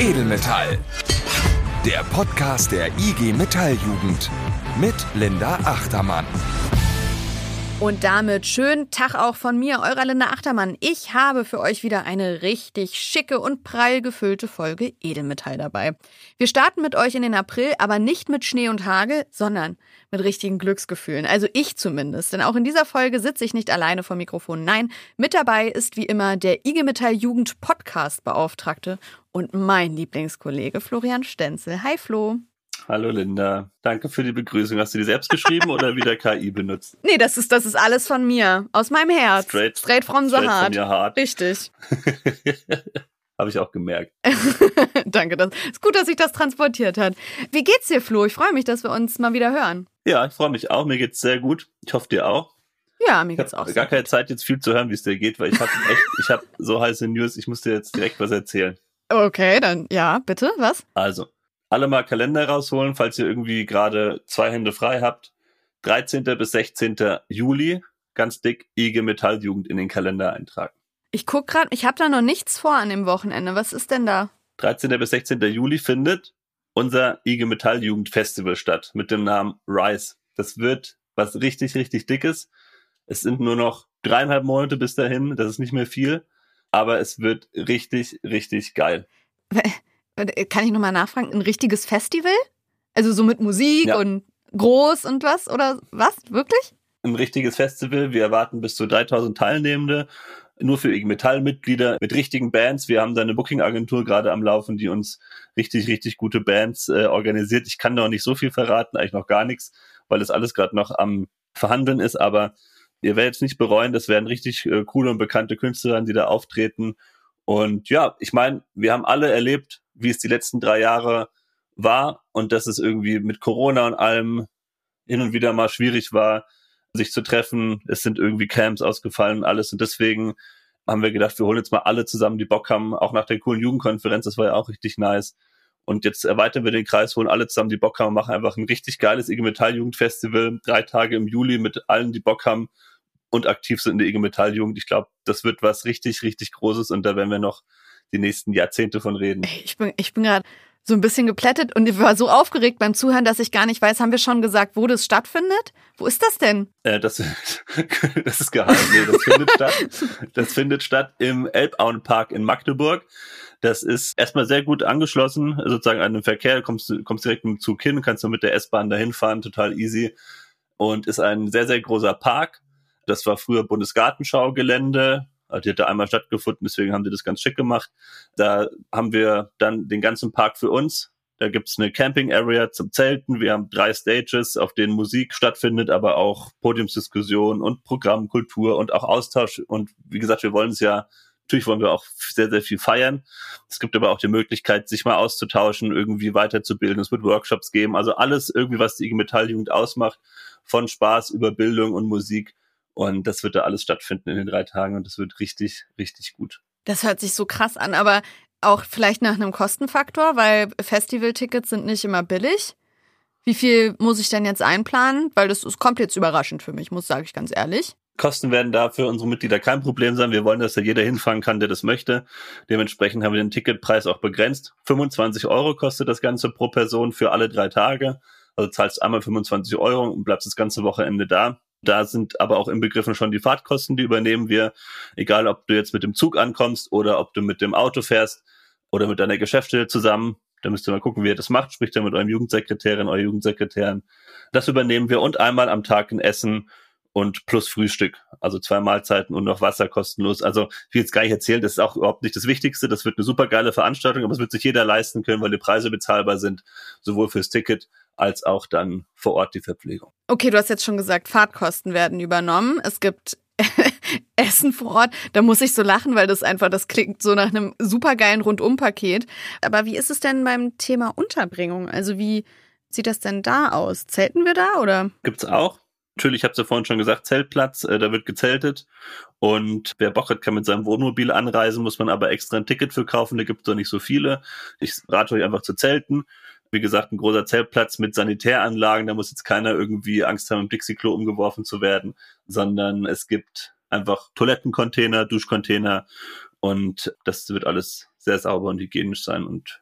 Edelmetall. Der Podcast der IG Metalljugend mit Linda Achtermann. Und damit schönen Tag auch von mir, eurer Linda Achtermann. Ich habe für euch wieder eine richtig schicke und prall gefüllte Folge Edelmetall dabei. Wir starten mit euch in den April, aber nicht mit Schnee und Hagel, sondern mit richtigen Glücksgefühlen. Also ich zumindest. Denn auch in dieser Folge sitze ich nicht alleine vor Mikrofon. Nein, mit dabei ist wie immer der IG Metall Jugend Podcast Beauftragte und mein Lieblingskollege Florian Stenzel. Hi Flo. Hallo Linda. Danke für die Begrüßung. Hast du die selbst geschrieben oder wieder KI benutzt? Nee, das ist, das ist alles von mir. Aus meinem Herz. Straight, straight from straight the heart. From your heart. Richtig. Habe ich auch gemerkt. Danke. Das ist gut, dass sich das transportiert hat. Wie geht's dir, Flo? Ich freue mich, dass wir uns mal wieder hören. Ja, ich freue mich auch. Mir geht's sehr gut. Ich hoffe dir auch. Ja, mir Ich geht's auch. sehr gar keine gut. Zeit, jetzt viel zu hören, wie es dir geht, weil ich habe echt, ich habe so heiße News. Ich muss dir jetzt direkt was erzählen. Okay, dann ja, bitte. Was? Also, alle mal Kalender rausholen, falls ihr irgendwie gerade zwei Hände frei habt. 13. bis 16. Juli, ganz dick IG Metalljugend in den Kalender eintragen. Ich guck gerade, ich habe da noch nichts vor an dem Wochenende. Was ist denn da? 13. bis 16. Juli findet unser IG Metall Jugend Festival statt mit dem Namen Rise. Das wird was richtig, richtig dickes. Es sind nur noch dreieinhalb Monate bis dahin. Das ist nicht mehr viel. Aber es wird richtig, richtig geil. Kann ich nochmal nachfragen? Ein richtiges Festival? Also so mit Musik Ja. und groß und was? Oder was? Wirklich? Ein richtiges Festival. Wir erwarten bis zu 3000 Teilnehmende. Nur für IG Metall Mitglieder mit richtigen Bands. Wir haben da eine Booking Agentur gerade am Laufen, die uns richtig, richtig gute Bands äh, organisiert. Ich kann noch nicht so viel verraten, eigentlich noch gar nichts, weil das alles gerade noch am Verhandeln ist. Aber ihr werdet es nicht bereuen. Das werden richtig äh, coole und bekannte Künstler, die da auftreten. Und ja, ich meine, wir haben alle erlebt, wie es die letzten drei Jahre war und dass es irgendwie mit Corona und allem hin und wieder mal schwierig war, sich zu treffen. Es sind irgendwie Camps ausgefallen und alles. Und deswegen haben wir gedacht, wir holen jetzt mal alle zusammen, die Bock haben, auch nach der coolen Jugendkonferenz. Das war ja auch richtig nice. Und jetzt erweitern wir den Kreis, holen alle zusammen, die Bock haben, machen einfach ein richtig geiles IG Metall Jugendfestival. Drei Tage im Juli mit allen, die Bock haben und aktiv sind in der IG Metall Jugend. Ich glaube, das wird was richtig, richtig Großes und da werden wir noch die nächsten Jahrzehnte von reden. Ich bin, ich bin gerade so ein bisschen geplättet und ich war so aufgeregt beim Zuhören, dass ich gar nicht weiß, haben wir schon gesagt, wo das stattfindet? Wo ist das denn? Äh, das, das ist geheim. Nee, das findet statt. Das findet statt im Elbauenpark in Magdeburg. Das ist erstmal sehr gut angeschlossen, sozusagen an den Verkehr. Kommst du kommst direkt mit dem Zug hin, kannst du mit der S-Bahn dahin fahren, total easy. Und ist ein sehr, sehr großer Park. Das war früher Bundesgartenschaugelände. Also Die hat da einmal stattgefunden, deswegen haben sie das ganz schick gemacht. Da haben wir dann den ganzen Park für uns. Da gibt's eine Camping-Area zum Zelten. Wir haben drei Stages, auf denen Musik stattfindet, aber auch Podiumsdiskussion und Programm, Kultur und auch Austausch. Und wie gesagt, wir wollen es ja, natürlich wollen wir auch sehr, sehr viel feiern. Es gibt aber auch die Möglichkeit, sich mal auszutauschen, irgendwie weiterzubilden. Es wird Workshops geben. Also alles irgendwie, was die IG Metalljugend ausmacht, von Spaß über Bildung und Musik. Und das wird da alles stattfinden in den drei Tagen und das wird richtig, richtig gut. Das hört sich so krass an, aber auch vielleicht nach einem Kostenfaktor, weil Festivaltickets sind nicht immer billig. Wie viel muss ich denn jetzt einplanen? Weil das, das kommt jetzt überraschend für mich, muss sage ich ganz ehrlich. Kosten werden da für unsere Mitglieder kein Problem sein. Wir wollen, dass da jeder hinfahren kann, der das möchte. Dementsprechend haben wir den Ticketpreis auch begrenzt. 25 Euro kostet das Ganze pro Person für alle drei Tage. Also zahlst einmal 25 Euro und bleibst das ganze Wochenende da. Da sind aber auch inbegriffen schon die Fahrtkosten, die übernehmen wir. Egal, ob du jetzt mit dem Zug ankommst oder ob du mit dem Auto fährst oder mit deiner Geschäftsstelle zusammen. Da müsst ihr mal gucken, wie ihr das macht. Spricht ihr mit eurem Jugendsekretärin, eurer Jugendsekretärin. Das übernehmen wir und einmal am Tag ein Essen und plus Frühstück. Also zwei Mahlzeiten und noch Wasser kostenlos. Also will jetzt gar nicht erzählen, das ist auch überhaupt nicht das Wichtigste. Das wird eine super geile Veranstaltung, aber es wird sich jeder leisten können, weil die Preise bezahlbar sind, sowohl fürs Ticket als auch dann vor Ort die Verpflegung. Okay, du hast jetzt schon gesagt, Fahrtkosten werden übernommen. Es gibt Essen vor Ort. Da muss ich so lachen, weil das einfach, das klingt so nach einem supergeilen Rundumpaket. Aber wie ist es denn beim Thema Unterbringung? Also wie sieht das denn da aus? Zelten wir da oder? Gibt's auch. Natürlich, ich habe es ja vorhin schon gesagt, Zeltplatz, äh, da wird gezeltet. Und wer Bock hat, kann mit seinem Wohnmobil anreisen, muss man aber extra ein Ticket für kaufen. Da gibt's doch nicht so viele. Ich rate euch einfach zu zelten. Wie gesagt, ein großer Zeltplatz mit Sanitäranlagen. Da muss jetzt keiner irgendwie Angst haben, im Dixie-Klo umgeworfen zu werden, sondern es gibt einfach Toilettencontainer, Duschcontainer und das wird alles sehr sauber und hygienisch sein und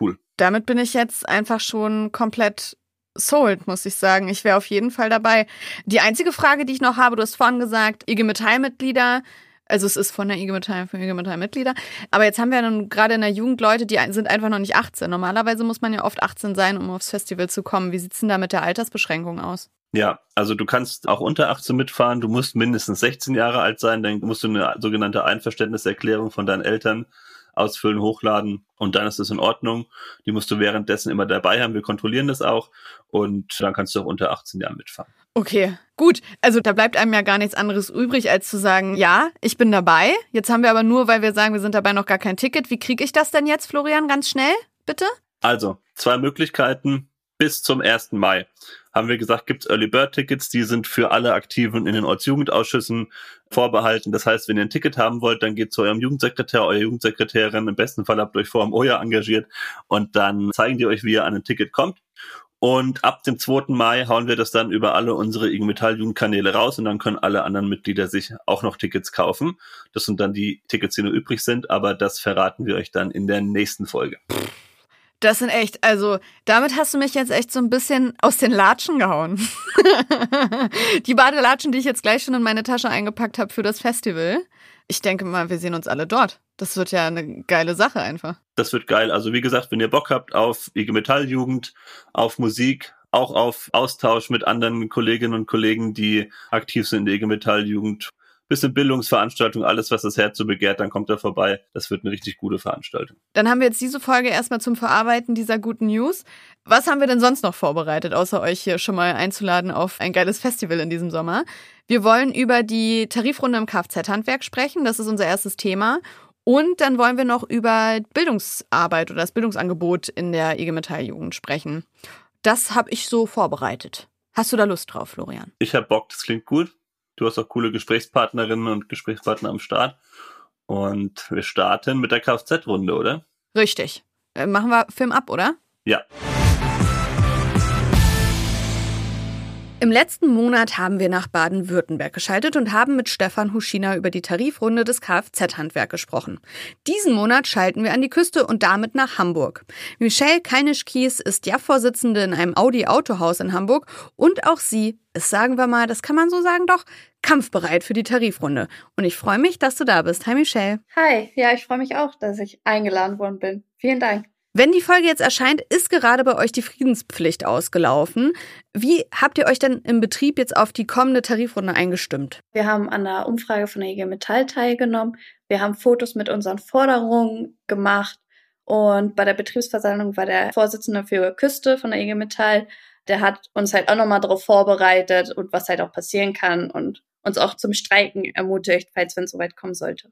cool. Damit bin ich jetzt einfach schon komplett sold, muss ich sagen. Ich wäre auf jeden Fall dabei. Die einzige Frage, die ich noch habe, du hast vorhin gesagt, IG Metall-Mitglieder, also es ist von der IG Metall für IG Metall-Mitglieder. Aber jetzt haben wir nun gerade in der Jugend Leute, die sind einfach noch nicht 18. Normalerweise muss man ja oft 18 sein, um aufs Festival zu kommen. Wie sieht's denn da mit der Altersbeschränkung aus? Ja, also du kannst auch unter 18 mitfahren, du musst mindestens 16 Jahre alt sein, dann musst du eine sogenannte Einverständniserklärung von deinen Eltern ausfüllen, hochladen und dann ist es in Ordnung. Die musst du währenddessen immer dabei haben. Wir kontrollieren das auch und dann kannst du auch unter 18 Jahren mitfahren. Okay, gut. Also da bleibt einem ja gar nichts anderes übrig, als zu sagen, ja, ich bin dabei. Jetzt haben wir aber nur, weil wir sagen, wir sind dabei noch gar kein Ticket. Wie kriege ich das denn jetzt, Florian, ganz schnell, bitte? Also, zwei Möglichkeiten bis zum 1. Mai haben wir gesagt, gibt's Early Bird Tickets, die sind für alle Aktiven in den Ortsjugendausschüssen vorbehalten. Das heißt, wenn ihr ein Ticket haben wollt, dann geht zu eurem Jugendsekretär, eurer Jugendsekretärin. Im besten Fall habt ihr euch vor dem OJA engagiert und dann zeigen die euch, wie ihr an ein Ticket kommt. Und ab dem 2. Mai hauen wir das dann über alle unsere IG Metall Jugendkanäle raus und dann können alle anderen Mitglieder sich auch noch Tickets kaufen. Das sind dann die Tickets, die nur übrig sind, aber das verraten wir euch dann in der nächsten Folge. Das sind echt, also damit hast du mich jetzt echt so ein bisschen aus den Latschen gehauen. die Badelatschen, die ich jetzt gleich schon in meine Tasche eingepackt habe für das Festival. Ich denke mal, wir sehen uns alle dort. Das wird ja eine geile Sache einfach. Das wird geil. Also wie gesagt, wenn ihr Bock habt auf IG Metall Jugend, auf Musik, auch auf Austausch mit anderen Kolleginnen und Kollegen, die aktiv sind in der IG Metall Jugend, bisschen Bildungsveranstaltung, alles, was das Herz so begehrt, dann kommt er vorbei. Das wird eine richtig gute Veranstaltung. Dann haben wir jetzt diese Folge erstmal zum Verarbeiten dieser guten News. Was haben wir denn sonst noch vorbereitet, außer euch hier schon mal einzuladen auf ein geiles Festival in diesem Sommer? Wir wollen über die Tarifrunde im Kfz-Handwerk sprechen. Das ist unser erstes Thema. Und dann wollen wir noch über Bildungsarbeit oder das Bildungsangebot in der IG Metall Jugend sprechen. Das habe ich so vorbereitet. Hast du da Lust drauf, Florian? Ich habe Bock, das klingt gut. Du hast auch coole Gesprächspartnerinnen und Gesprächspartner am Start. Und wir starten mit der Kfz-Runde, oder? Richtig. Äh, machen wir Film ab, oder? Ja. Im letzten Monat haben wir nach Baden-Württemberg geschaltet und haben mit Stefan Huschina über die Tarifrunde des Kfz-Handwerk gesprochen. Diesen Monat schalten wir an die Küste und damit nach Hamburg. Michelle Keinisch-Kies ist Ja-Vorsitzende in einem Audi-Autohaus in Hamburg und auch sie ist, sagen wir mal, das kann man so sagen doch, kampfbereit für die Tarifrunde. Und ich freue mich, dass du da bist. Hi Michelle. Hi, ja, ich freue mich auch, dass ich eingeladen worden bin. Vielen Dank. Wenn die Folge jetzt erscheint, ist gerade bei euch die Friedenspflicht ausgelaufen. Wie habt ihr euch denn im Betrieb jetzt auf die kommende Tarifrunde eingestimmt? Wir haben an der Umfrage von der IG Metall teilgenommen. Wir haben Fotos mit unseren Forderungen gemacht. Und bei der Betriebsversammlung war der Vorsitzende für Küste von der IG Metall. Der hat uns halt auch nochmal darauf vorbereitet und was halt auch passieren kann und uns auch zum Streiken ermutigt, falls wenn es soweit kommen sollte.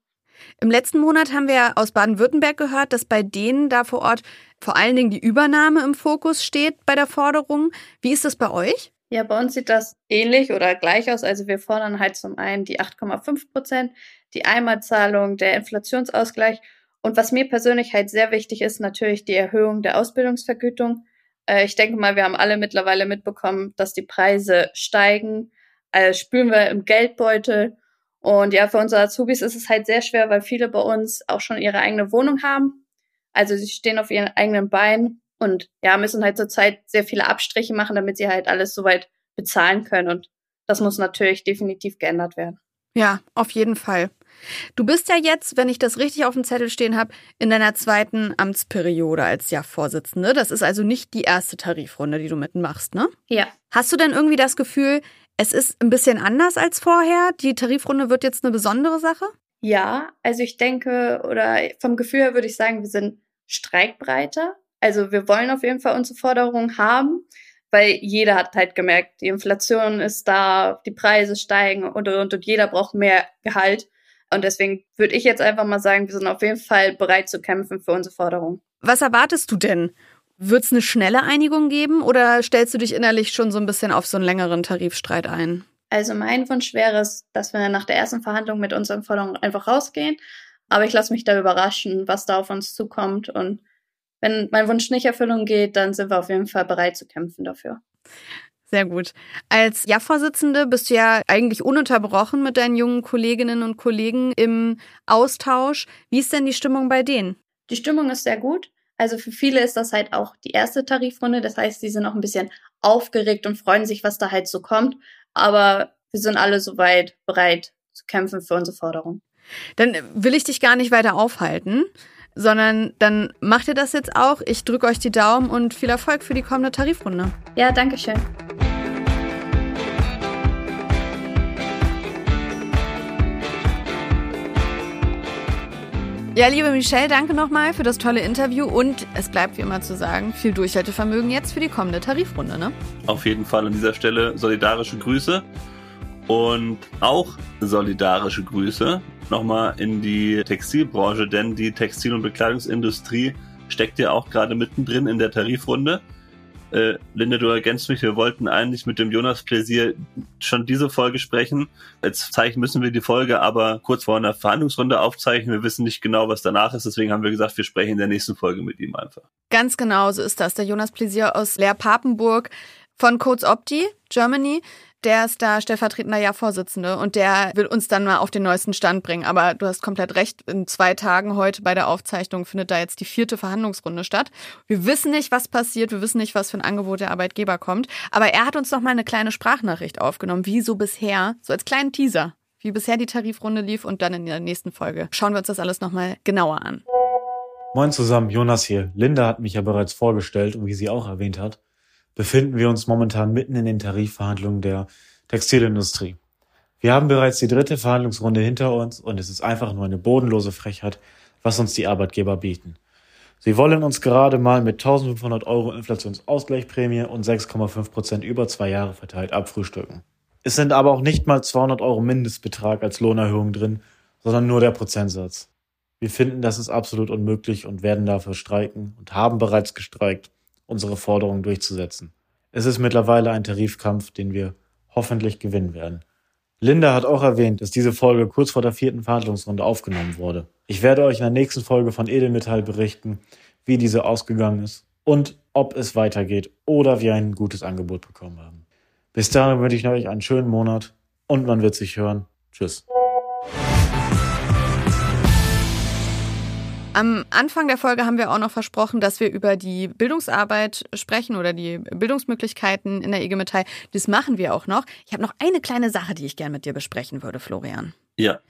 Im letzten Monat haben wir aus Baden-Württemberg gehört, dass bei denen da vor Ort vor allen Dingen die Übernahme im Fokus steht bei der Forderung. Wie ist das bei euch? Ja, bei uns sieht das ähnlich oder gleich aus. Also wir fordern halt zum einen die 8,5 Prozent, die Einmalzahlung, der Inflationsausgleich. Und was mir persönlich halt sehr wichtig ist, natürlich die Erhöhung der Ausbildungsvergütung. Äh, ich denke mal, wir haben alle mittlerweile mitbekommen, dass die Preise steigen. Also spüren wir im Geldbeutel. Und ja, für unsere Azubis ist es halt sehr schwer, weil viele bei uns auch schon ihre eigene Wohnung haben. Also sie stehen auf ihren eigenen Beinen und ja, müssen halt zurzeit sehr viele Abstriche machen, damit sie halt alles soweit bezahlen können. Und das muss natürlich definitiv geändert werden. Ja, auf jeden Fall. Du bist ja jetzt, wenn ich das richtig auf dem Zettel stehen habe, in deiner zweiten Amtsperiode als Ja-Vorsitzende. Das ist also nicht die erste Tarifrunde, die du mitmachst, ne? Ja. Hast du denn irgendwie das Gefühl, es ist ein bisschen anders als vorher. Die Tarifrunde wird jetzt eine besondere Sache? Ja, also ich denke, oder vom Gefühl her würde ich sagen, wir sind streikbreiter. Also wir wollen auf jeden Fall unsere Forderungen haben, weil jeder hat halt gemerkt, die Inflation ist da, die Preise steigen und, und, und jeder braucht mehr Gehalt. Und deswegen würde ich jetzt einfach mal sagen, wir sind auf jeden Fall bereit zu kämpfen für unsere Forderungen. Was erwartest du denn wird es eine schnelle Einigung geben oder stellst du dich innerlich schon so ein bisschen auf so einen längeren Tarifstreit ein? Also mein Wunsch wäre es, dass wir nach der ersten Verhandlung mit unseren Forderungen einfach rausgehen. Aber ich lasse mich da überraschen, was da auf uns zukommt. Und wenn mein Wunsch nicht Erfüllung geht, dann sind wir auf jeden Fall bereit zu kämpfen dafür. Sehr gut. Als Ja-Vorsitzende bist du ja eigentlich ununterbrochen mit deinen jungen Kolleginnen und Kollegen im Austausch. Wie ist denn die Stimmung bei denen? Die Stimmung ist sehr gut. Also für viele ist das halt auch die erste Tarifrunde. Das heißt, sie sind auch ein bisschen aufgeregt und freuen sich, was da halt so kommt. Aber wir sind alle soweit bereit zu kämpfen für unsere Forderung. Dann will ich dich gar nicht weiter aufhalten, sondern dann macht ihr das jetzt auch. Ich drücke euch die Daumen und viel Erfolg für die kommende Tarifrunde. Ja, danke schön. Ja, liebe Michelle, danke nochmal für das tolle Interview und es bleibt wie immer zu sagen, viel Durchhaltevermögen jetzt für die kommende Tarifrunde, ne? Auf jeden Fall an dieser Stelle solidarische Grüße und auch solidarische Grüße nochmal in die Textilbranche, denn die Textil- und Bekleidungsindustrie steckt ja auch gerade mittendrin in der Tarifrunde. Äh, Linde, du ergänzt mich, wir wollten eigentlich mit dem Jonas Pläsier schon diese Folge sprechen. Jetzt zeichnen müssen wir die Folge aber kurz vor einer Verhandlungsrunde aufzeichnen. Wir wissen nicht genau, was danach ist, deswegen haben wir gesagt, wir sprechen in der nächsten Folge mit ihm einfach. Ganz genau, so ist das. Der Jonas Pläsier aus Leer Papenburg von Codes Opti, Germany der ist da stellvertretender Jahrvorsitzende und der will uns dann mal auf den neuesten Stand bringen. Aber du hast komplett recht, in zwei Tagen heute bei der Aufzeichnung findet da jetzt die vierte Verhandlungsrunde statt. Wir wissen nicht, was passiert, wir wissen nicht, was für ein Angebot der Arbeitgeber kommt. Aber er hat uns noch mal eine kleine Sprachnachricht aufgenommen, wie so bisher, so als kleinen Teaser, wie bisher die Tarifrunde lief und dann in der nächsten Folge schauen wir uns das alles noch mal genauer an. Moin zusammen, Jonas hier. Linda hat mich ja bereits vorgestellt und wie sie auch erwähnt hat, befinden wir uns momentan mitten in den Tarifverhandlungen der Textilindustrie. Wir haben bereits die dritte Verhandlungsrunde hinter uns und es ist einfach nur eine bodenlose Frechheit, was uns die Arbeitgeber bieten. Sie wollen uns gerade mal mit 1500 Euro Inflationsausgleichprämie und 6,5 Prozent über zwei Jahre verteilt abfrühstücken. Es sind aber auch nicht mal 200 Euro Mindestbetrag als Lohnerhöhung drin, sondern nur der Prozentsatz. Wir finden, das ist absolut unmöglich und werden dafür streiken und haben bereits gestreikt unsere Forderungen durchzusetzen. Es ist mittlerweile ein Tarifkampf, den wir hoffentlich gewinnen werden. Linda hat auch erwähnt, dass diese Folge kurz vor der vierten Verhandlungsrunde aufgenommen wurde. Ich werde euch in der nächsten Folge von Edelmetall berichten, wie diese ausgegangen ist und ob es weitergeht oder wir ein gutes Angebot bekommen haben. Bis dahin wünsche ich euch einen schönen Monat und man wird sich hören. Tschüss. Am Anfang der Folge haben wir auch noch versprochen, dass wir über die Bildungsarbeit sprechen oder die Bildungsmöglichkeiten in der IG Metall. Das machen wir auch noch. Ich habe noch eine kleine Sache, die ich gerne mit dir besprechen würde, Florian. Ja.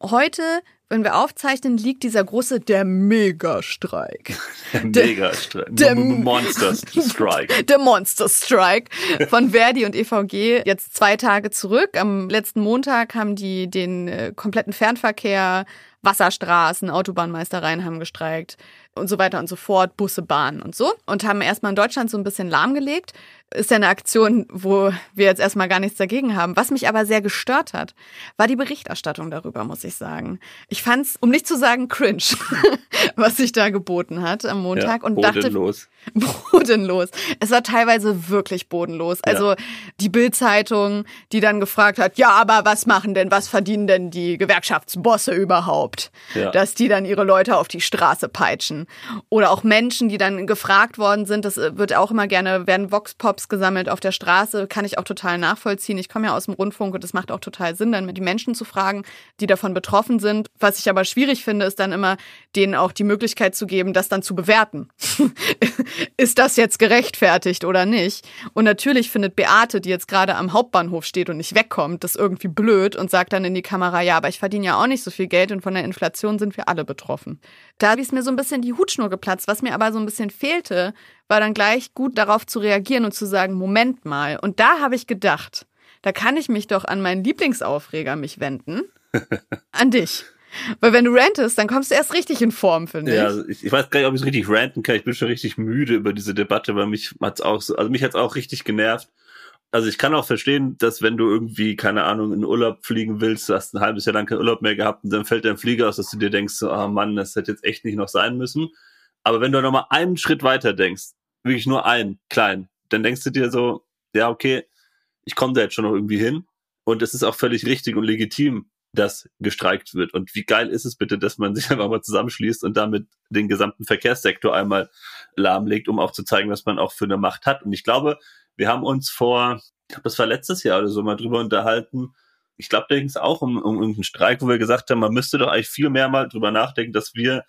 Heute, wenn wir aufzeichnen, liegt dieser große, der Megastreik. Der Megastreik. Der Monster Strike. Der Monster Strike von Verdi und EVG jetzt zwei Tage zurück. Am letzten Montag haben die den äh, kompletten Fernverkehr Wasserstraßen, Autobahnmeistereien haben gestreikt und so weiter und so fort, Busse, Bahnen und so. Und haben erstmal in Deutschland so ein bisschen lahmgelegt. Ist ja eine Aktion, wo wir jetzt erstmal gar nichts dagegen haben. Was mich aber sehr gestört hat, war die Berichterstattung darüber, muss ich sagen. Ich fand's, um nicht zu sagen, cringe, was sich da geboten hat am Montag. Ja, und bodenlos. dachte, bodenlos. Es war teilweise wirklich bodenlos. Also Ja. die Bild-Zeitung, die dann gefragt hat, ja, aber was machen denn, was verdienen denn die Gewerkschaftsbosse überhaupt? Ja. Dass die dann ihre Leute auf die Straße peitschen. Oder auch Menschen, die dann gefragt worden sind, das äh, wird auch immer gerne, werden Vox-Pops gesammelt auf der Straße, kann ich auch total nachvollziehen. Ich komme ja aus dem Rundfunk und es macht auch total Sinn, dann die Menschen zu fragen, die davon betroffen sind. Was ich aber schwierig finde, ist dann immer, denen auch die Möglichkeit zu geben, das dann zu bewerten. ist das jetzt gerechtfertigt oder nicht? Und natürlich findet Beate, die jetzt gerade am Hauptbahnhof steht und nicht wegkommt, das irgendwie blöd und sagt dann in die Kamera, ja, aber ich verdiene ja auch nicht so viel Geld und von der Inflation sind wir alle betroffen. Da ist mir so ein bisschen die Hutschnur geplatzt. Was mir aber so ein bisschen fehlte, war dann gleich gut darauf zu reagieren und zu sagen, Moment mal. Und da habe ich gedacht, da kann ich mich doch an meinen Lieblingsaufreger mich wenden. an dich. Weil wenn du rantest, dann kommst du erst richtig in Form, finde Ja, ich. also ich, ich weiß gar nicht, ob ich so richtig ranten kann. Ich bin schon richtig müde über diese Debatte, weil mich hat's auch so, also mich hat's auch richtig genervt. Also ich kann auch verstehen, dass wenn du irgendwie, keine Ahnung, in Urlaub fliegen willst, du hast ein halbes Jahr lang keinen Urlaub mehr gehabt und dann fällt dein Flieger aus, dass du dir denkst, so, ah Mann, das hätte jetzt echt nicht noch sein müssen. Aber wenn du nochmal einen Schritt weiter denkst, wirklich nur einen, klein, dann denkst du dir so, ja, okay, ich komme da jetzt schon noch irgendwie hin. Und es ist auch völlig richtig und legitim, dass gestreikt wird. Und wie geil ist es bitte, dass man sich einfach mal zusammenschließt und damit den gesamten Verkehrssektor einmal lahmlegt, um auch zu zeigen, was man auch für eine Macht hat. Und ich glaube, wir haben uns vor, ich glaube, das war letztes Jahr oder so mal drüber unterhalten. Ich glaube, da ging es auch um, um irgendeinen Streik, wo wir gesagt haben, man müsste doch eigentlich viel mehr mal drüber nachdenken, dass wir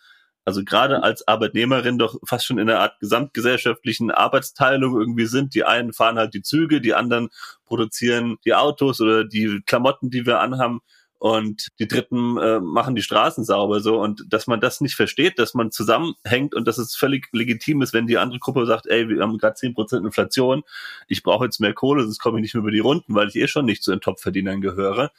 also gerade als Arbeitnehmerin doch fast schon in einer Art gesamtgesellschaftlichen Arbeitsteilung irgendwie sind. Die einen fahren halt die Züge, die anderen produzieren die Autos oder die Klamotten, die wir anhaben und die Dritten äh, machen die Straßen sauber so und dass man das nicht versteht, dass man zusammenhängt und dass es völlig legitim ist, wenn die andere Gruppe sagt, ey, wir haben gerade zehn Prozent Inflation, ich brauche jetzt mehr Kohle, sonst komme ich nicht mehr über die Runden, weil ich eh schon nicht zu den Topverdienern gehöre.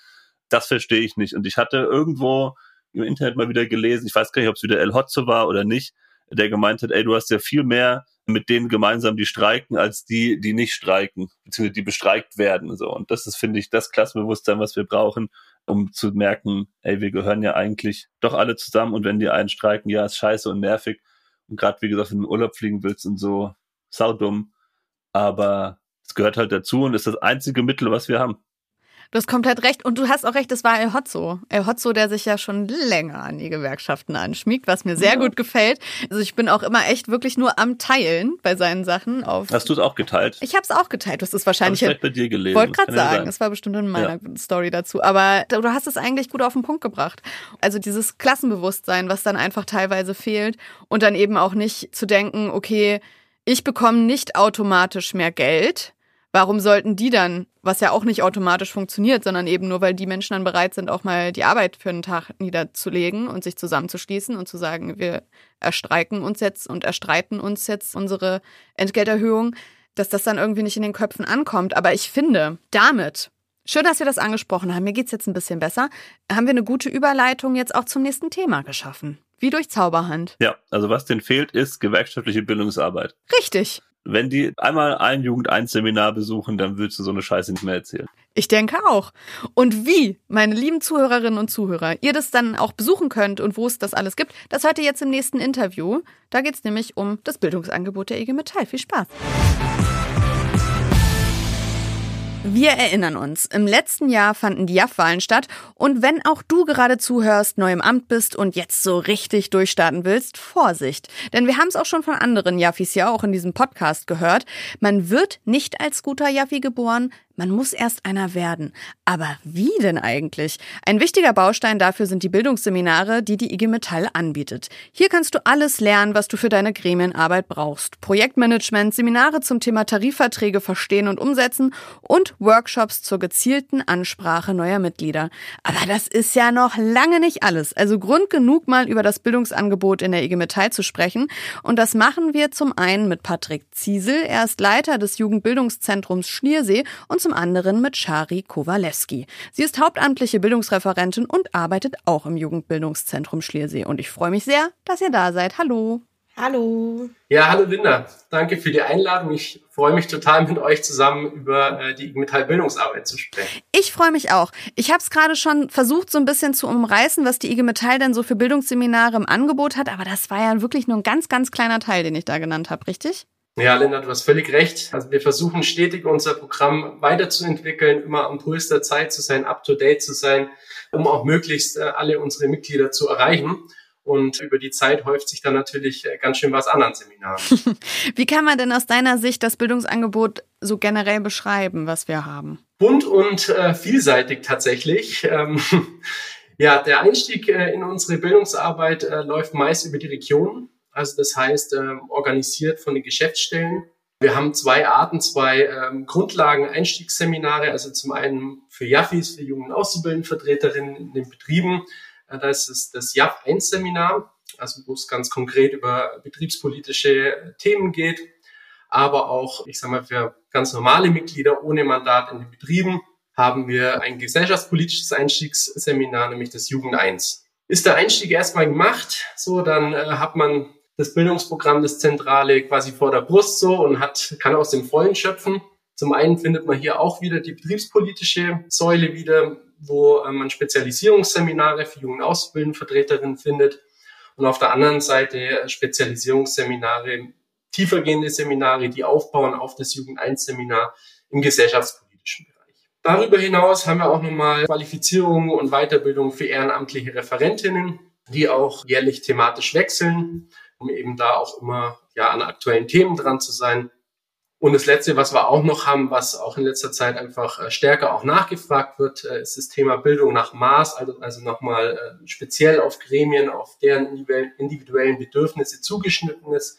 Das verstehe ich nicht. Und ich hatte irgendwo im Internet mal wieder gelesen, ich weiß gar nicht, ob es wieder El Hotzo war oder nicht, der gemeint hat, ey, du hast ja viel mehr mit denen gemeinsam, die streiken, als die, die nicht streiken, beziehungsweise die bestreikt werden. So. Und das ist, finde ich, das Klassenbewusstsein, was wir brauchen, um zu merken, ey, wir gehören ja eigentlich doch alle zusammen und wenn die einen streiken, ja, ist scheiße und nervig. Und gerade, wie gesagt, wenn du in den Urlaub fliegen willst und so, saudumm. Aber es gehört halt dazu und ist das einzige Mittel, was wir haben. Du hast komplett recht. Und du hast auch recht, es war El Hotzo. El Hotzo, der sich ja schon länger an die Gewerkschaften anschmiegt, was mir sehr ja. gut gefällt. Also ich bin auch immer echt wirklich nur am Teilen bei seinen Sachen. Auf hast du es auch geteilt? Ich habe es auch geteilt. Du hast es wahrscheinlich. Ich bei dir gelesen. Wollte gerade sagen, es war bestimmt in meiner ja. Story dazu. Aber du hast es eigentlich gut auf den Punkt gebracht. Also dieses Klassenbewusstsein, was dann einfach teilweise fehlt. Und dann eben auch nicht zu denken, okay, ich bekomme nicht automatisch mehr Geld Warum sollten die dann, was ja auch nicht automatisch funktioniert, sondern eben nur, weil die Menschen dann bereit sind, auch mal die Arbeit für einen Tag niederzulegen und sich zusammenzuschließen und zu sagen, wir erstreiken uns jetzt und erstreiten uns jetzt unsere Entgelterhöhung, dass das dann irgendwie nicht in den Köpfen ankommt. Aber ich finde, damit Schön, dass wir das angesprochen haben. Mir geht's jetzt ein bisschen besser. Haben wir eine gute Überleitung jetzt auch zum nächsten Thema geschaffen. Wie durch Zauberhand. Ja, also was denen fehlt, ist gewerkschaftliche Bildungsarbeit. Richtig wenn die einmal ein Jugend 1 Seminar besuchen, dann würdest du so eine Scheiße nicht mehr erzählen. Ich denke auch. Und wie, meine lieben Zuhörerinnen und Zuhörer, ihr das dann auch besuchen könnt und wo es das alles gibt, das hört ihr jetzt im nächsten Interview. Da geht es nämlich um das Bildungsangebot der IG Metall. Viel Spaß. Wir erinnern uns, im letzten Jahr fanden die JAF-Wahlen statt und wenn auch du gerade zuhörst, neu im Amt bist und jetzt so richtig durchstarten willst, Vorsicht. Denn wir haben es auch schon von anderen Jaffis ja auch in diesem Podcast gehört. Man wird nicht als guter Jaffi geboren, man muss erst einer werden. Aber wie denn eigentlich? Ein wichtiger Baustein dafür sind die Bildungsseminare, die die IG Metall anbietet. Hier kannst du alles lernen, was du für deine Gremienarbeit brauchst. Projektmanagement, Seminare zum Thema Tarifverträge verstehen und umsetzen und Workshops zur gezielten Ansprache neuer Mitglieder. Aber das ist ja noch lange nicht alles. Also Grund genug, mal über das Bildungsangebot in der IG Metall zu sprechen. Und das machen wir zum einen mit Patrick Ziesel. Er ist Leiter des Jugendbildungszentrums Schliersee und zum zum anderen mit Shari Kowalewski. Sie ist hauptamtliche Bildungsreferentin und arbeitet auch im Jugendbildungszentrum Schliersee. Und ich freue mich sehr, dass ihr da seid. Hallo. Hallo. Ja, hallo Linda. Danke für die Einladung. Ich freue mich total, mit euch zusammen über äh, die Metall-Bildungsarbeit zu sprechen. Ich freue mich auch. Ich habe es gerade schon versucht, so ein bisschen zu umreißen, was die IG Metall denn so für Bildungsseminare im Angebot hat, aber das war ja wirklich nur ein ganz, ganz kleiner Teil, den ich da genannt habe, richtig? Ja, Linda, du hast völlig recht. Also wir versuchen stetig unser Programm weiterzuentwickeln, immer am Puls der Zeit zu sein, up to date zu sein, um auch möglichst äh, alle unsere Mitglieder zu erreichen. Und über die Zeit häuft sich dann natürlich äh, ganz schön was an an Seminaren. Wie kann man denn aus deiner Sicht das Bildungsangebot so generell beschreiben, was wir haben? Bunt und äh, vielseitig tatsächlich. Ähm, ja, der Einstieg äh, in unsere Bildungsarbeit äh, läuft meist über die Region. Also das heißt, äh, organisiert von den Geschäftsstellen. Wir haben zwei Arten, zwei ähm, Grundlagen-Einstiegsseminare. Also zum einen für Jaffis, für jungen Auszubildendenvertreterinnen in den Betrieben. Äh, da ist es das JAF 1 Seminar, also wo es ganz konkret über betriebspolitische Themen geht. Aber auch, ich sage mal, für ganz normale Mitglieder ohne Mandat in den Betrieben haben wir ein gesellschaftspolitisches Einstiegsseminar, nämlich das Jugend 1. Ist der Einstieg erstmal gemacht, so dann äh, hat man das Bildungsprogramm, das Zentrale quasi vor der Brust so und hat, kann aus dem Vollen schöpfen. Zum einen findet man hier auch wieder die betriebspolitische Säule wieder, wo äh, man Spezialisierungsseminare für jungen Ausbildendenvertreterinnen findet. Und auf der anderen Seite Spezialisierungsseminare, tiefergehende Seminare, die aufbauen auf das Jugend 1 Seminar im gesellschaftspolitischen Bereich. Darüber hinaus haben wir auch nochmal Qualifizierungen und Weiterbildung für ehrenamtliche Referentinnen, die auch jährlich thematisch wechseln um eben da auch immer ja an aktuellen Themen dran zu sein. Und das Letzte, was wir auch noch haben, was auch in letzter Zeit einfach äh, stärker auch nachgefragt wird, äh, ist das Thema Bildung nach Maß, also, also nochmal äh, speziell auf Gremien, auf deren individuellen Bedürfnisse zugeschnittenes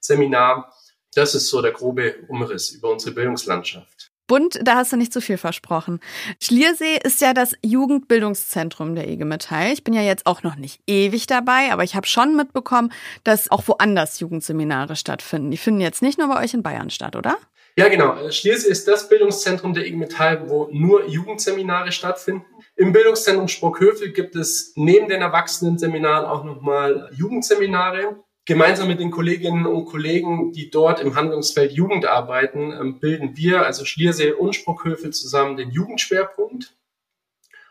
Seminar. Das ist so der grobe Umriss über unsere Bildungslandschaft. Bunt, da hast du nicht zu viel versprochen. Schliersee ist ja das Jugendbildungszentrum der IG Metall. Ich bin ja jetzt auch noch nicht ewig dabei, aber ich habe schon mitbekommen, dass auch woanders Jugendseminare stattfinden. Die finden jetzt nicht nur bei euch in Bayern statt, oder? Ja, genau. Schliersee ist das Bildungszentrum der IG Metall, wo nur Jugendseminare stattfinden. Im Bildungszentrum Sprockhövel gibt es neben den Erwachsenen-Seminaren auch nochmal Jugendseminare. Gemeinsam mit den Kolleginnen und Kollegen, die dort im Handlungsfeld Jugend arbeiten, ähm, bilden wir, also Schliersee und Sprockhövel, zusammen den Jugendschwerpunkt.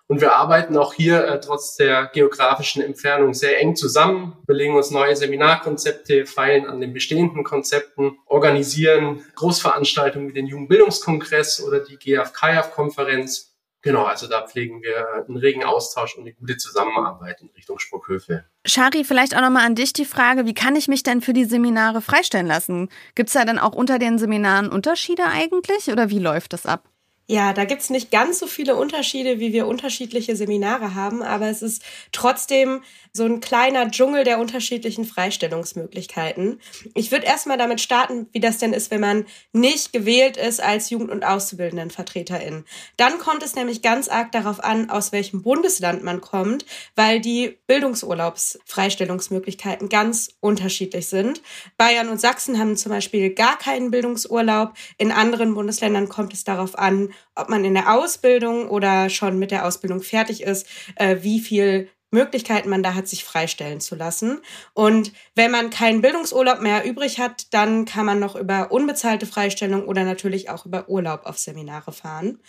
Und wir arbeiten auch hier äh, trotz der geografischen Entfernung sehr eng zusammen. Wir legen uns neue Seminarkonzepte, feilen an den bestehenden Konzepten, organisieren Großveranstaltungen wie den Jugendbildungskongress oder die GFKF-Konferenz Genau, also da pflegen wir einen regen Austausch und eine gute Zusammenarbeit in Richtung Sprockhöfe. Shari, vielleicht auch nochmal an dich die Frage, wie kann ich mich denn für die Seminare freistellen lassen? Gibt es da dann auch unter den Seminaren Unterschiede eigentlich oder wie läuft das ab? Ja, da gibt's nicht ganz so viele Unterschiede, wie wir unterschiedliche Seminare haben, aber es ist trotzdem so ein kleiner Dschungel der unterschiedlichen Freistellungsmöglichkeiten. Ich würde erstmal damit starten, wie das denn ist, wenn man nicht gewählt ist als Jugend- und Auszubildendenvertreterin. Dann kommt es nämlich ganz arg darauf an, aus welchem Bundesland man kommt, weil die Bildungsurlaubsfreistellungsmöglichkeiten ganz unterschiedlich sind. Bayern und Sachsen haben zum Beispiel gar keinen Bildungsurlaub. In anderen Bundesländern kommt es darauf an, ob man in der Ausbildung oder schon mit der Ausbildung fertig ist, äh, wie viel Möglichkeiten man da hat, sich freistellen zu lassen. Und wenn man keinen Bildungsurlaub mehr übrig hat, dann kann man noch über unbezahlte Freistellung oder natürlich auch über Urlaub auf Seminare fahren.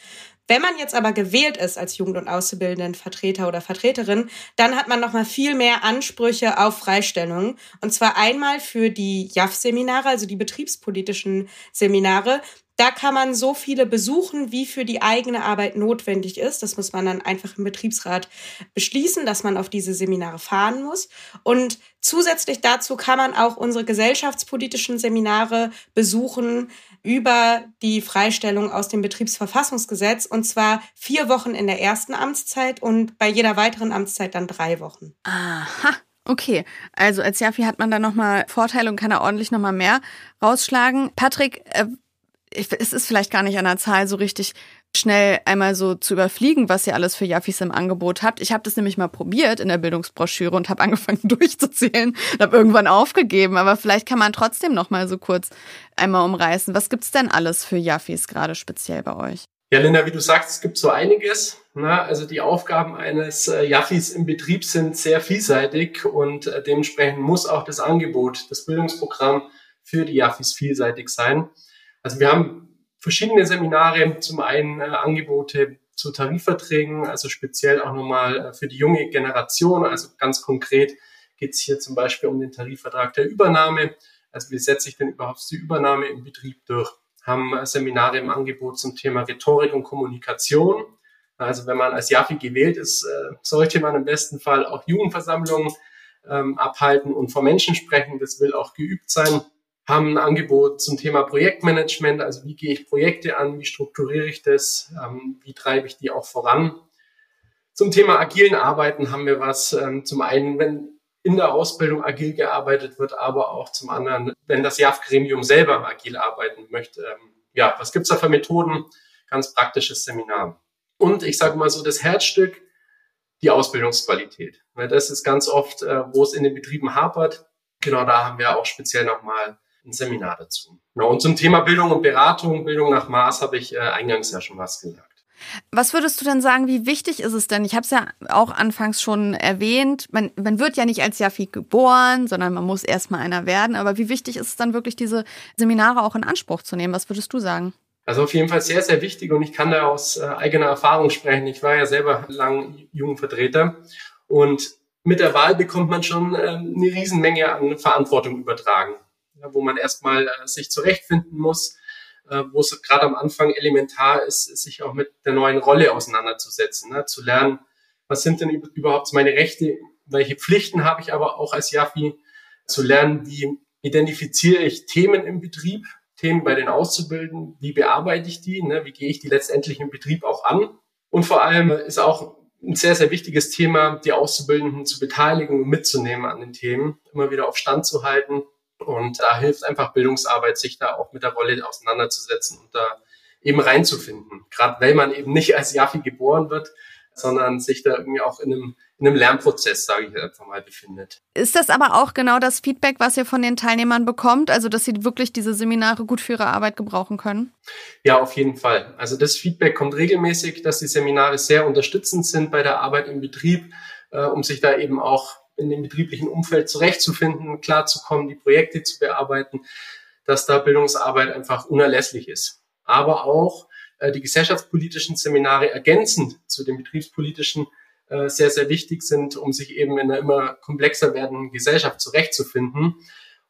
Wenn man jetzt aber gewählt ist als Jugend- und Auszubildendenvertreter oder Vertreterin, dann hat man noch mal viel mehr Ansprüche auf Freistellung. Und zwar einmal für die JAF-Seminare, also die betriebspolitischen Seminare. Da kann man so viele besuchen, wie für die eigene Arbeit notwendig ist. Das muss man dann einfach im Betriebsrat beschließen, dass man auf diese Seminare fahren muss. Und zusätzlich dazu kann man auch unsere gesellschaftspolitischen Seminare besuchen über die Freistellung aus dem Betriebsverfassungsgesetz und zwar vier Wochen in der ersten Amtszeit und bei jeder weiteren Amtszeit dann drei Wochen. Aha. Okay, also als Jafi hat man da nochmal Vorteile und kann da ordentlich nochmal mehr rausschlagen. Patrick, äh, es ist vielleicht gar nicht an der Zahl so richtig schnell einmal so zu überfliegen, was ihr alles für Jaffis im Angebot habt. Ich habe das nämlich mal probiert in der Bildungsbroschüre und habe angefangen durchzuzählen und habe irgendwann aufgegeben. Aber vielleicht kann man trotzdem noch mal so kurz einmal umreißen. Was gibt's denn alles für Jaffis gerade speziell bei euch? Ja, Linda, wie du sagst, es gibt so einiges. Na, also die Aufgaben eines äh, Jaffis im Betrieb sind sehr vielseitig und äh, dementsprechend muss auch das Angebot, das Bildungsprogramm für die Jaffis vielseitig sein. Also wir haben verschiedene Seminare, zum einen äh, Angebote zu Tarifverträgen, also speziell auch nochmal äh, für die junge Generation. Also ganz konkret geht es hier zum Beispiel um den Tarifvertrag der Übernahme. Also wie setze ich denn überhaupt die Übernahme im Betrieb durch? Haben äh, Seminare im Angebot zum Thema Rhetorik und Kommunikation. Also wenn man als JAFI gewählt ist, äh, sollte man im besten Fall auch Jugendversammlungen ähm, abhalten und vor Menschen sprechen. Das will auch geübt sein haben ein Angebot zum Thema Projektmanagement, also wie gehe ich Projekte an, wie strukturiere ich das, ähm, wie treibe ich die auch voran. Zum Thema agilen Arbeiten haben wir was, ähm, zum einen, wenn in der Ausbildung agil gearbeitet wird, aber auch zum anderen, wenn das JAF-Gremium selber agil arbeiten möchte. Ähm, ja, was gibt's da für Methoden? Ganz praktisches Seminar. Und ich sage mal so, das Herzstück, die Ausbildungsqualität. Das ist ganz oft, äh, wo es in den Betrieben hapert. Genau da haben wir auch speziell nochmal ein Seminar dazu. Genau. Und zum Thema Bildung und Beratung, Bildung nach Maß, habe ich äh, eingangs ja schon was gesagt. Was würdest du denn sagen, wie wichtig ist es denn? Ich habe es ja auch anfangs schon erwähnt, man, man wird ja nicht als Jafi geboren, sondern man muss erstmal einer werden. Aber wie wichtig ist es dann wirklich, diese Seminare auch in Anspruch zu nehmen? Was würdest du sagen? Also auf jeden Fall sehr, sehr wichtig und ich kann da aus äh, eigener Erfahrung sprechen. Ich war ja selber lang Jugendvertreter und mit der Wahl bekommt man schon äh, eine Riesenmenge an Verantwortung übertragen ja, wo man erstmal äh, sich zurechtfinden muss, äh, wo es gerade am Anfang elementar ist, sich auch mit der neuen Rolle auseinanderzusetzen, ne, zu lernen, was sind denn überhaupt meine Rechte, welche Pflichten habe ich aber auch als Jafi, zu lernen, wie identifiziere ich Themen im Betrieb, Themen bei den Auszubildenden, wie bearbeite ich die, ne? wie gehe ich die letztendlich im Betrieb auch an. Und vor allem ist auch ein sehr, sehr wichtiges Thema, die Auszubildenden zu beteiligen und mitzunehmen an den Themen, immer wieder auf Stand zu halten. Und da hilft einfach Bildungsarbeit, sich da auch mit der Rolle auseinanderzusetzen und da eben reinzufinden. Gerade weil man eben nicht als Jaffi geboren wird, sondern sich da irgendwie auch in einem, in einem Lernprozess, sage ich einfach mal, befindet. Ist das aber auch genau das Feedback, was ihr von den Teilnehmern bekommt? Also, dass sie wirklich diese Seminare gut für ihre Arbeit gebrauchen können? Ja, auf jeden Fall. Also das Feedback kommt regelmäßig, dass die Seminare sehr unterstützend sind bei der Arbeit im Betrieb, äh, um sich da eben auch in dem betrieblichen Umfeld zurechtzufinden, klarzukommen, die Projekte zu bearbeiten, dass da Bildungsarbeit einfach unerlässlich ist. Aber auch äh, die gesellschaftspolitischen Seminare ergänzend zu den betriebspolitischen äh, sehr, sehr wichtig sind, um sich eben in einer immer komplexer werdenden Gesellschaft zurechtzufinden.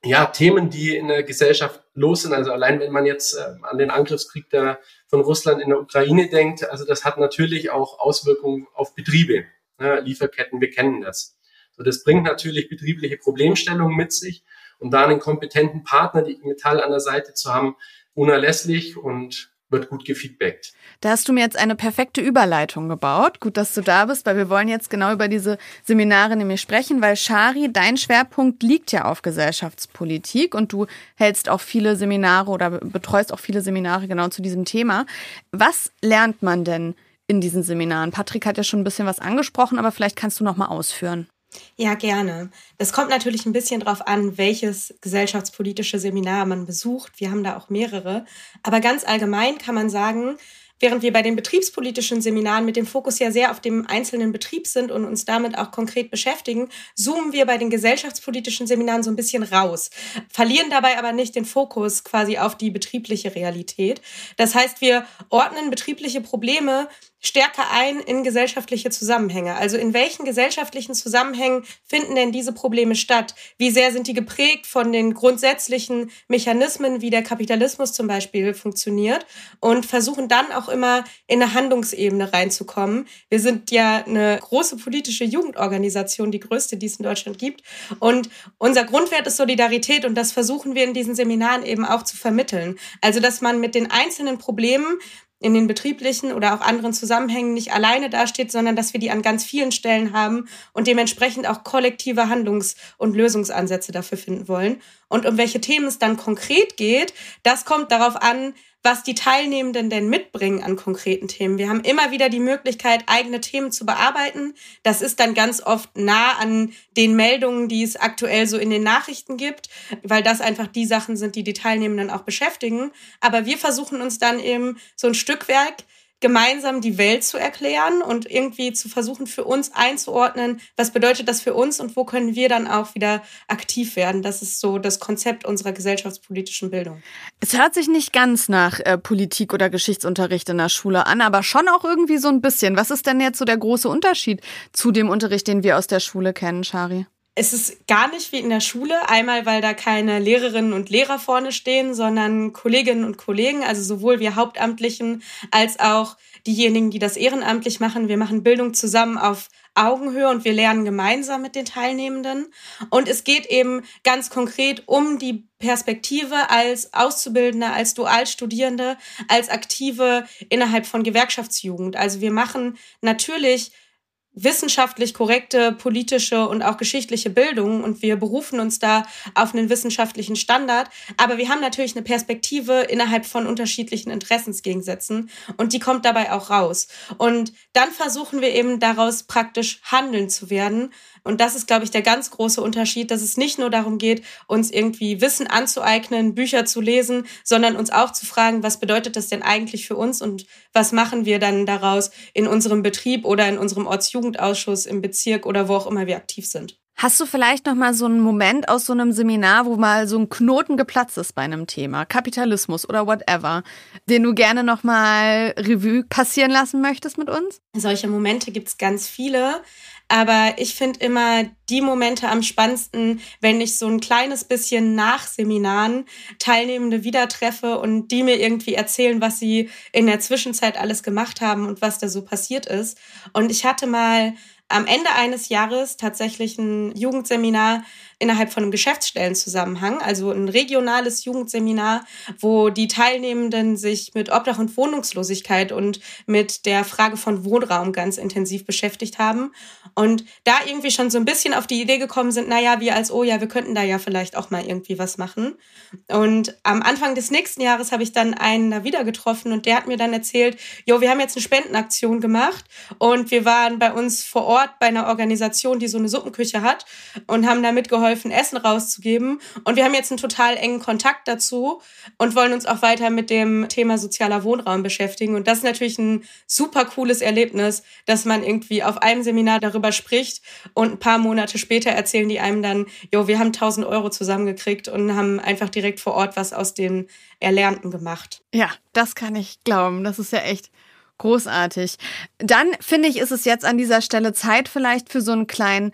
Ja, Themen, die in der Gesellschaft los sind, also allein wenn man jetzt äh, an den Angriffskrieg der, von Russland in der Ukraine denkt, also das hat natürlich auch Auswirkungen auf Betriebe, ne, Lieferketten, wir kennen das. So, das bringt natürlich betriebliche Problemstellungen mit sich und da einen kompetenten Partner, die Metall an der Seite zu haben, unerlässlich und wird gut gefeedbackt. Da hast du mir jetzt eine perfekte Überleitung gebaut. Gut, dass du da bist, weil wir wollen jetzt genau über diese Seminare nämlich sprechen, weil Shari, dein Schwerpunkt liegt ja auf Gesellschaftspolitik und du hältst auch viele Seminare oder betreust auch viele Seminare genau zu diesem Thema. Was lernt man denn in diesen Seminaren? Patrick hat ja schon ein bisschen was angesprochen, aber vielleicht kannst du noch mal ausführen. Ja, gerne. Das kommt natürlich ein bisschen drauf an, welches gesellschaftspolitische Seminar man besucht. Wir haben da auch mehrere. Aber ganz allgemein kann man sagen, während wir bei den betriebspolitischen Seminaren mit dem Fokus ja sehr auf dem einzelnen Betrieb sind und uns damit auch konkret beschäftigen, zoomen wir bei den gesellschaftspolitischen Seminaren so ein bisschen raus, verlieren dabei aber nicht den Fokus quasi auf die betriebliche Realität. Das heißt, wir ordnen betriebliche Probleme stärker ein in gesellschaftliche Zusammenhänge. Also in welchen gesellschaftlichen Zusammenhängen finden denn diese Probleme statt? Wie sehr sind die geprägt von den grundsätzlichen Mechanismen, wie der Kapitalismus zum Beispiel funktioniert? Und versuchen dann auch immer in eine Handlungsebene reinzukommen. Wir sind ja eine große politische Jugendorganisation, die größte, die es in Deutschland gibt. Und unser Grundwert ist Solidarität und das versuchen wir in diesen Seminaren eben auch zu vermitteln. Also, dass man mit den einzelnen Problemen in den betrieblichen oder auch anderen Zusammenhängen nicht alleine dasteht, sondern dass wir die an ganz vielen Stellen haben und dementsprechend auch kollektive Handlungs- und Lösungsansätze dafür finden wollen. Und um welche Themen es dann konkret geht, das kommt darauf an, was die Teilnehmenden denn mitbringen an konkreten Themen. Wir haben immer wieder die Möglichkeit, eigene Themen zu bearbeiten. Das ist dann ganz oft nah an den Meldungen, die es aktuell so in den Nachrichten gibt, weil das einfach die Sachen sind, die die Teilnehmenden auch beschäftigen. Aber wir versuchen uns dann eben so ein Stückwerk gemeinsam die Welt zu erklären und irgendwie zu versuchen, für uns einzuordnen, was bedeutet das für uns und wo können wir dann auch wieder aktiv werden. Das ist so das Konzept unserer gesellschaftspolitischen Bildung. Es hört sich nicht ganz nach äh, Politik oder Geschichtsunterricht in der Schule an, aber schon auch irgendwie so ein bisschen. Was ist denn jetzt so der große Unterschied zu dem Unterricht, den wir aus der Schule kennen, Shari? Es ist gar nicht wie in der Schule. Einmal, weil da keine Lehrerinnen und Lehrer vorne stehen, sondern Kolleginnen und Kollegen, also sowohl wir Hauptamtlichen als auch diejenigen, die das ehrenamtlich machen. Wir machen Bildung zusammen auf Augenhöhe und wir lernen gemeinsam mit den Teilnehmenden. Und es geht eben ganz konkret um die Perspektive als Auszubildende, als Dualstudierende, als Aktive innerhalb von Gewerkschaftsjugend. Also wir machen natürlich wissenschaftlich korrekte politische und auch geschichtliche Bildung und wir berufen uns da auf einen wissenschaftlichen Standard. Aber wir haben natürlich eine Perspektive innerhalb von unterschiedlichen Interessensgegensätzen und die kommt dabei auch raus. Und dann versuchen wir eben daraus praktisch handeln zu werden und das ist, glaube ich, der ganz große Unterschied, dass es nicht nur darum geht, uns irgendwie Wissen anzueignen, Bücher zu lesen, sondern uns auch zu fragen, was bedeutet das denn eigentlich für uns und was machen wir dann daraus in unserem Betrieb oder in unserem Ortsjugendausschuss im Bezirk oder wo auch immer wir aktiv sind. Hast du vielleicht noch mal so einen Moment aus so einem Seminar, wo mal so ein Knoten geplatzt ist bei einem Thema, Kapitalismus oder whatever, den du gerne noch mal Revue passieren lassen möchtest mit uns? Solche Momente gibt es ganz viele. Aber ich finde immer die Momente am spannendsten, wenn ich so ein kleines bisschen nach Seminaren Teilnehmende wieder treffe und die mir irgendwie erzählen, was sie in der Zwischenzeit alles gemacht haben und was da so passiert ist. Und ich hatte mal am Ende eines Jahres tatsächlich ein Jugendseminar innerhalb von einem Geschäftsstellenzusammenhang, also ein regionales Jugendseminar, wo die Teilnehmenden sich mit Obdach und Wohnungslosigkeit und mit der Frage von Wohnraum ganz intensiv beschäftigt haben und da irgendwie schon so ein bisschen auf die Idee gekommen sind, naja, wir als, oh ja, wir könnten da ja vielleicht auch mal irgendwie was machen. Und am Anfang des nächsten Jahres habe ich dann einen da wieder getroffen und der hat mir dann erzählt, jo, wir haben jetzt eine Spendenaktion gemacht und wir waren bei uns vor Ort bei einer Organisation, die so eine Suppenküche hat und haben da mitgeholfen, Essen rauszugeben. Und wir haben jetzt einen total engen Kontakt dazu und wollen uns auch weiter mit dem Thema sozialer Wohnraum beschäftigen. Und das ist natürlich ein super cooles Erlebnis, dass man irgendwie auf einem Seminar darüber spricht und ein paar Monate später erzählen die einem dann, jo, wir haben 1000 Euro zusammengekriegt und haben einfach direkt vor Ort was aus den Erlernten gemacht. Ja, das kann ich glauben. Das ist ja echt großartig. Dann finde ich, ist es jetzt an dieser Stelle Zeit vielleicht für so einen kleinen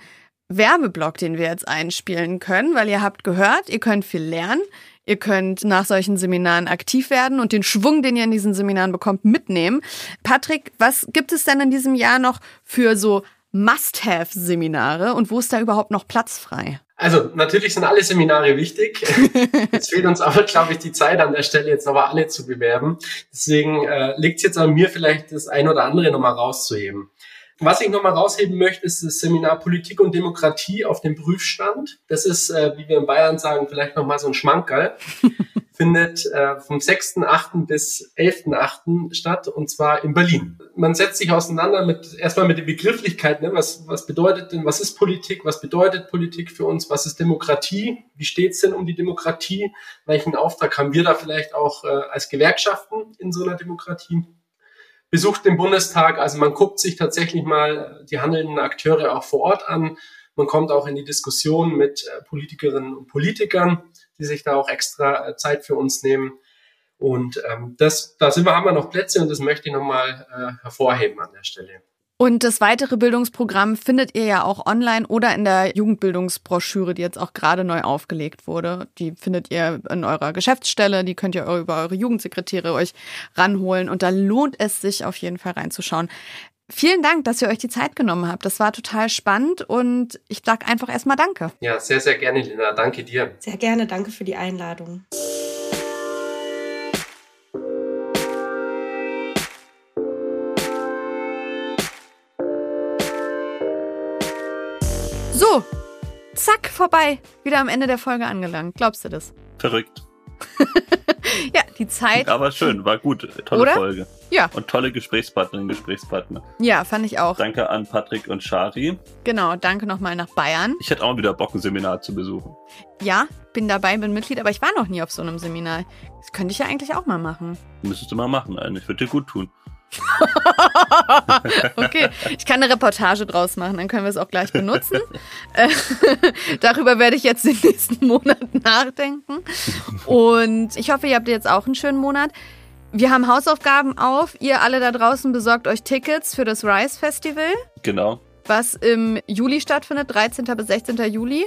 Werbeblock, den wir jetzt einspielen können, weil ihr habt gehört, ihr könnt viel lernen. Ihr könnt nach solchen Seminaren aktiv werden und den Schwung, den ihr in diesen Seminaren bekommt, mitnehmen. Patrick, was gibt es denn in diesem Jahr noch für so Must-Have-Seminare und wo ist da überhaupt noch Platz frei? Also natürlich sind alle Seminare wichtig. Jetzt fehlt uns aber, glaube ich, die Zeit an der Stelle, jetzt aber alle zu bewerben. Deswegen äh, liegt es jetzt an mir, vielleicht das ein oder andere nochmal rauszuheben. Was ich nochmal rausheben möchte, ist das Seminar Politik und Demokratie auf dem Prüfstand. Das ist, äh, wie wir in Bayern sagen, vielleicht nochmal so ein Schmankerl. Findet äh, vom 6.8. bis 11.8. statt und zwar in Berlin. Man setzt sich auseinander mit erstmal mit den Begrifflichkeiten. Ne? Was, was bedeutet denn, was ist Politik? Was bedeutet Politik für uns? Was ist Demokratie? Wie steht es denn um die Demokratie? Welchen Auftrag haben wir da vielleicht auch äh, als Gewerkschaften in so einer Demokratie? Besucht den Bundestag. Also man guckt sich tatsächlich mal die handelnden Akteure auch vor Ort an. Man kommt auch in die Diskussion mit äh, Politikerinnen und Politikern, die sich da auch extra äh, Zeit für uns nehmen. Und ähm, das, da sind wir, haben wir noch Plätze und das möchte ich nochmal äh, hervorheben an der Stelle. Und das weitere Bildungsprogramm findet ihr ja auch online oder in der Jugendbildungsbroschüre, die jetzt auch gerade neu aufgelegt wurde. Die findet ihr in eurer Geschäftsstelle, die könnt ihr über eure Jugendsekretäre euch ranholen und da lohnt es sich auf jeden Fall reinzuschauen. Vielen Dank, dass ihr euch die Zeit genommen habt. Das war total spannend und ich sage einfach erstmal Danke. Ja, sehr, sehr gerne, Lina. Danke dir. Sehr gerne, danke für die Einladung. So, zack, vorbei. Wieder am Ende der Folge angelangt. Glaubst du das? Verrückt. ja, die Zeit. Aber schön, war gut. Tolle Oder? Folge. Ja. Und tolle Gesprächspartnerinnen, Gesprächspartner. Ja, fand ich auch. Danke an Patrick und Shari. Genau, danke nochmal nach Bayern. Ich hätte auch wieder Bock, ein Seminar zu besuchen. Ja, bin dabei, bin Mitglied, aber ich war noch nie auf so einem Seminar. Das könnte ich ja eigentlich auch mal machen. Müsstest du mal machen, eigentlich. Würde dir gut tun. okay, ich kann eine Reportage draus machen, dann können wir es auch gleich benutzen. Äh, Darüber werde ich jetzt den nächsten Monat nachdenken. Und ich hoffe, ihr habt jetzt auch einen schönen Monat. Wir haben Hausaufgaben auf. Ihr alle da draußen besorgt euch Tickets für das Rise Festival, Genau. was im Juli stattfindet, 13. bis 16. Juli.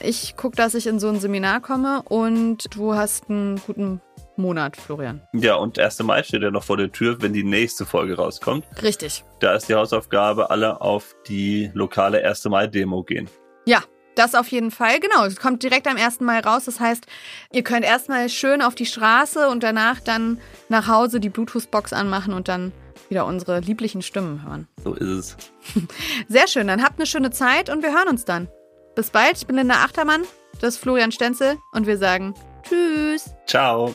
Ich gucke, dass ich in so ein Seminar komme und du hast einen guten Monat, Florian. Ja, und 1. Mai steht ja noch vor der Tür, wenn die nächste Folge rauskommt. Richtig. Da ist die Hausaufgabe, alle auf die lokale 1. Mai-Demo gehen. Ja, das auf jeden Fall. Genau, es kommt direkt am 1. Mai raus. Das heißt, ihr könnt erstmal schön auf die Straße und danach dann nach Hause die Bluetooth-Box anmachen und dann wieder unsere lieblichen Stimmen hören. So ist es. Sehr schön, dann habt eine schöne Zeit und wir hören uns dann. Bis bald, ich bin Linda Achtermann, das ist Florian Stenzel und wir sagen Tschüss. Ciao.